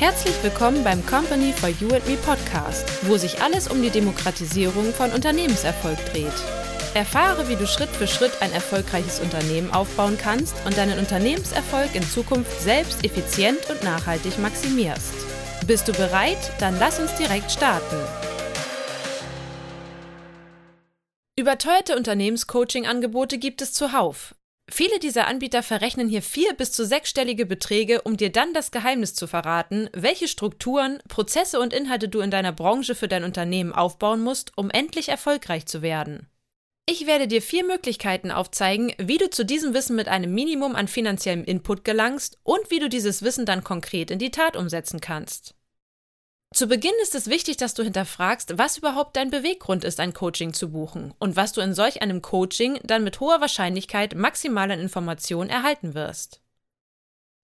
Herzlich willkommen beim Company for You and Me Podcast, wo sich alles um die Demokratisierung von Unternehmenserfolg dreht. Erfahre, wie du Schritt für Schritt ein erfolgreiches Unternehmen aufbauen kannst und deinen Unternehmenserfolg in Zukunft selbst effizient und nachhaltig maximierst. Bist du bereit? Dann lass uns direkt starten. Überteuerte Unternehmenscoaching-Angebote gibt es zuhauf. Viele dieser Anbieter verrechnen hier vier bis zu sechsstellige Beträge, um dir dann das Geheimnis zu verraten, welche Strukturen, Prozesse und Inhalte du in deiner Branche für dein Unternehmen aufbauen musst, um endlich erfolgreich zu werden. Ich werde dir vier Möglichkeiten aufzeigen, wie du zu diesem Wissen mit einem Minimum an finanziellem Input gelangst und wie du dieses Wissen dann konkret in die Tat umsetzen kannst. Zu Beginn ist es wichtig, dass du hinterfragst, was überhaupt dein Beweggrund ist, ein Coaching zu buchen und was du in solch einem Coaching dann mit hoher Wahrscheinlichkeit maximal an Informationen erhalten wirst.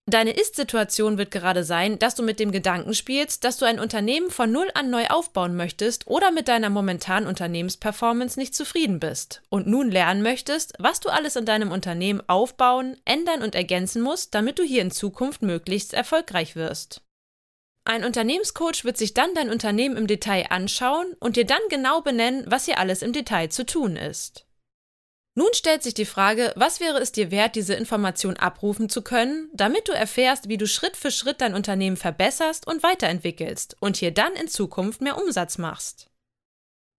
Deine Ist-Situation wird gerade sein, dass du mit dem Gedanken spielst, dass du ein Unternehmen von Null an neu aufbauen möchtest oder mit deiner momentanen Unternehmensperformance nicht zufrieden bist und nun lernen möchtest, was du alles in deinem Unternehmen aufbauen, ändern und ergänzen musst, damit du hier in Zukunft möglichst erfolgreich wirst. Ein Unternehmenscoach wird sich dann dein Unternehmen im Detail anschauen und dir dann genau benennen, was hier alles im Detail zu tun ist. Nun stellt sich die Frage, was wäre es dir wert, diese Information abrufen zu können, damit du erfährst, wie du Schritt für Schritt dein Unternehmen verbesserst und weiterentwickelst und hier dann in Zukunft mehr Umsatz machst.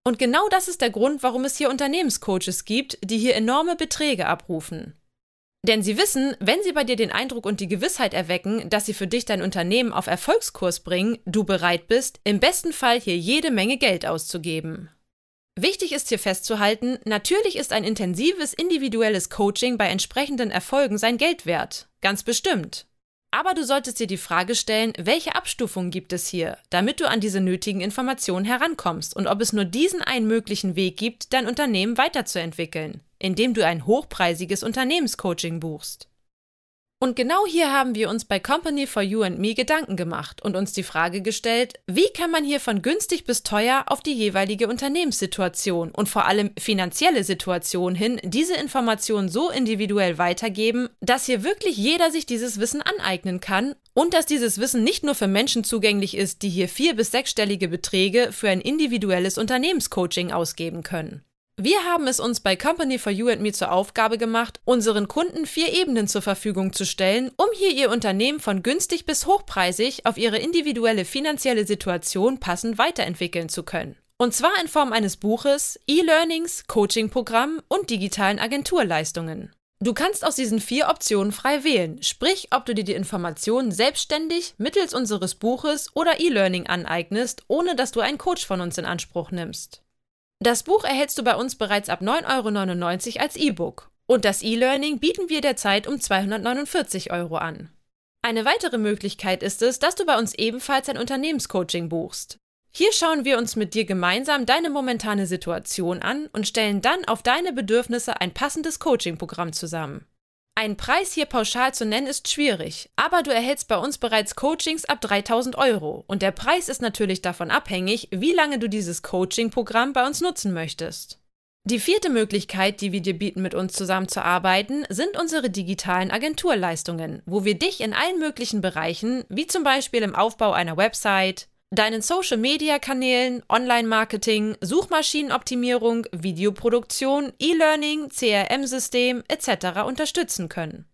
Und genau das ist der Grund, warum es hier Unternehmenscoaches gibt, die hier enorme Beträge abrufen. Denn sie wissen, wenn sie bei dir den Eindruck und die Gewissheit erwecken, dass sie für dich dein Unternehmen auf Erfolgskurs bringen, du bereit bist, im besten Fall hier jede Menge Geld auszugeben. Wichtig ist hier festzuhalten, natürlich ist ein intensives individuelles Coaching bei entsprechenden Erfolgen sein Geld wert. Ganz bestimmt. Aber du solltest dir die Frage stellen, welche Abstufungen gibt es hier, damit du an diese nötigen Informationen herankommst und ob es nur diesen einen möglichen Weg gibt, dein Unternehmen weiterzuentwickeln indem du ein hochpreisiges Unternehmenscoaching buchst. Und genau hier haben wir uns bei Company for You and Me Gedanken gemacht und uns die Frage gestellt, wie kann man hier von günstig bis teuer auf die jeweilige Unternehmenssituation und vor allem finanzielle Situation hin diese Informationen so individuell weitergeben, dass hier wirklich jeder sich dieses Wissen aneignen kann und dass dieses Wissen nicht nur für Menschen zugänglich ist, die hier vier bis sechsstellige Beträge für ein individuelles Unternehmenscoaching ausgeben können. Wir haben es uns bei Company for You and Me zur Aufgabe gemacht, unseren Kunden vier Ebenen zur Verfügung zu stellen, um hier ihr Unternehmen von günstig bis hochpreisig auf ihre individuelle finanzielle Situation passend weiterentwickeln zu können. Und zwar in Form eines Buches, E-Learnings, Coaching-Programm und digitalen Agenturleistungen. Du kannst aus diesen vier Optionen frei wählen, sprich, ob du dir die Informationen selbstständig mittels unseres Buches oder E-Learning aneignest, ohne dass du einen Coach von uns in Anspruch nimmst. Das Buch erhältst du bei uns bereits ab 9,99 Euro als E-Book und das E-Learning bieten wir derzeit um 249 Euro an. Eine weitere Möglichkeit ist es, dass du bei uns ebenfalls ein Unternehmenscoaching buchst. Hier schauen wir uns mit dir gemeinsam deine momentane Situation an und stellen dann auf deine Bedürfnisse ein passendes Coachingprogramm zusammen. Einen Preis hier pauschal zu nennen ist schwierig, aber du erhältst bei uns bereits Coachings ab 3000 Euro und der Preis ist natürlich davon abhängig, wie lange du dieses Coaching-Programm bei uns nutzen möchtest. Die vierte Möglichkeit, die wir dir bieten, mit uns zusammenzuarbeiten, sind unsere digitalen Agenturleistungen, wo wir dich in allen möglichen Bereichen, wie zum Beispiel im Aufbau einer Website, deinen Social-Media-Kanälen, Online-Marketing, Suchmaschinenoptimierung, Videoproduktion, E-Learning, CRM-System etc. unterstützen können.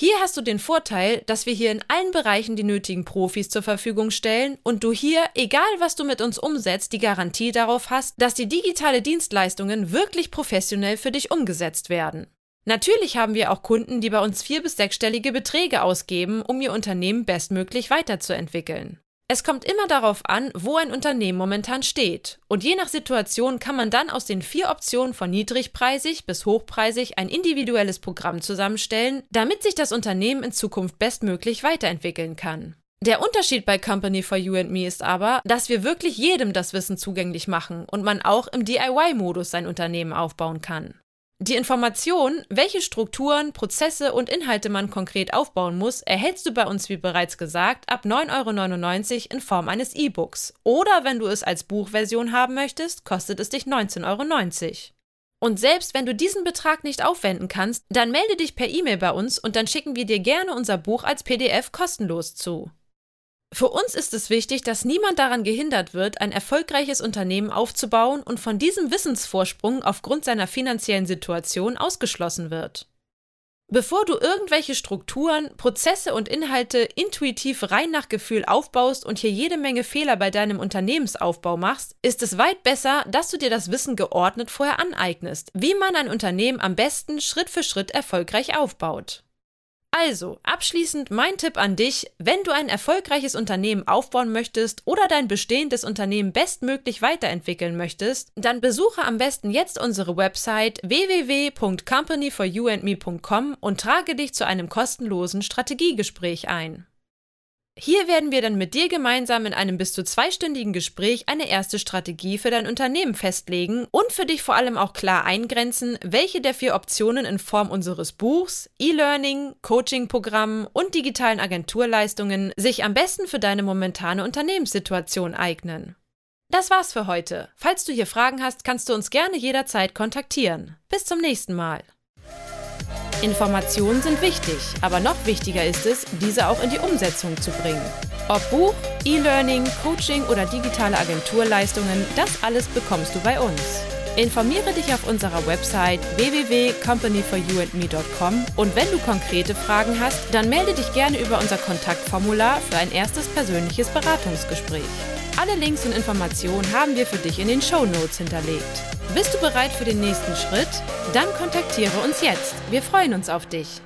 Hier hast du den Vorteil, dass wir hier in allen Bereichen die nötigen Profis zur Verfügung stellen und du hier, egal was du mit uns umsetzt, die Garantie darauf hast, dass die digitale Dienstleistungen wirklich professionell für dich umgesetzt werden. Natürlich haben wir auch Kunden, die bei uns vier- bis sechsstellige Beträge ausgeben, um ihr Unternehmen bestmöglich weiterzuentwickeln. Es kommt immer darauf an, wo ein Unternehmen momentan steht. Und je nach Situation kann man dann aus den vier Optionen von niedrigpreisig bis hochpreisig ein individuelles Programm zusammenstellen, damit sich das Unternehmen in Zukunft bestmöglich weiterentwickeln kann. Der Unterschied bei Company for You and Me ist aber, dass wir wirklich jedem das Wissen zugänglich machen und man auch im DIY-Modus sein Unternehmen aufbauen kann. Die Information, welche Strukturen, Prozesse und Inhalte man konkret aufbauen muss, erhältst du bei uns, wie bereits gesagt, ab 9,99 Euro in Form eines E-Books. Oder wenn du es als Buchversion haben möchtest, kostet es dich 19,90 Euro. Und selbst wenn du diesen Betrag nicht aufwenden kannst, dann melde dich per E-Mail bei uns und dann schicken wir dir gerne unser Buch als PDF kostenlos zu. Für uns ist es wichtig, dass niemand daran gehindert wird, ein erfolgreiches Unternehmen aufzubauen und von diesem Wissensvorsprung aufgrund seiner finanziellen Situation ausgeschlossen wird. Bevor du irgendwelche Strukturen, Prozesse und Inhalte intuitiv rein nach Gefühl aufbaust und hier jede Menge Fehler bei deinem Unternehmensaufbau machst, ist es weit besser, dass du dir das Wissen geordnet vorher aneignest, wie man ein Unternehmen am besten Schritt für Schritt erfolgreich aufbaut. Also, abschließend mein Tipp an dich, wenn du ein erfolgreiches Unternehmen aufbauen möchtest oder dein bestehendes Unternehmen bestmöglich weiterentwickeln möchtest, dann besuche am besten jetzt unsere Website www.companyforyouandme.com und trage dich zu einem kostenlosen Strategiegespräch ein. Hier werden wir dann mit dir gemeinsam in einem bis zu zweistündigen Gespräch eine erste Strategie für dein Unternehmen festlegen und für dich vor allem auch klar eingrenzen, welche der vier Optionen in Form unseres Buchs, E-Learning, Coaching-Programmen und digitalen Agenturleistungen sich am besten für deine momentane Unternehmenssituation eignen. Das war's für heute. Falls du hier Fragen hast, kannst du uns gerne jederzeit kontaktieren. Bis zum nächsten Mal. Informationen sind wichtig, aber noch wichtiger ist es, diese auch in die Umsetzung zu bringen. Ob Buch, E-Learning, Coaching oder digitale Agenturleistungen, das alles bekommst du bei uns. Informiere dich auf unserer Website www.companyforyouandme.com und wenn du konkrete Fragen hast, dann melde dich gerne über unser Kontaktformular für ein erstes persönliches Beratungsgespräch. Alle Links und Informationen haben wir für dich in den Show Notes hinterlegt. Bist du bereit für den nächsten Schritt? Dann kontaktiere uns jetzt. Wir freuen uns auf dich.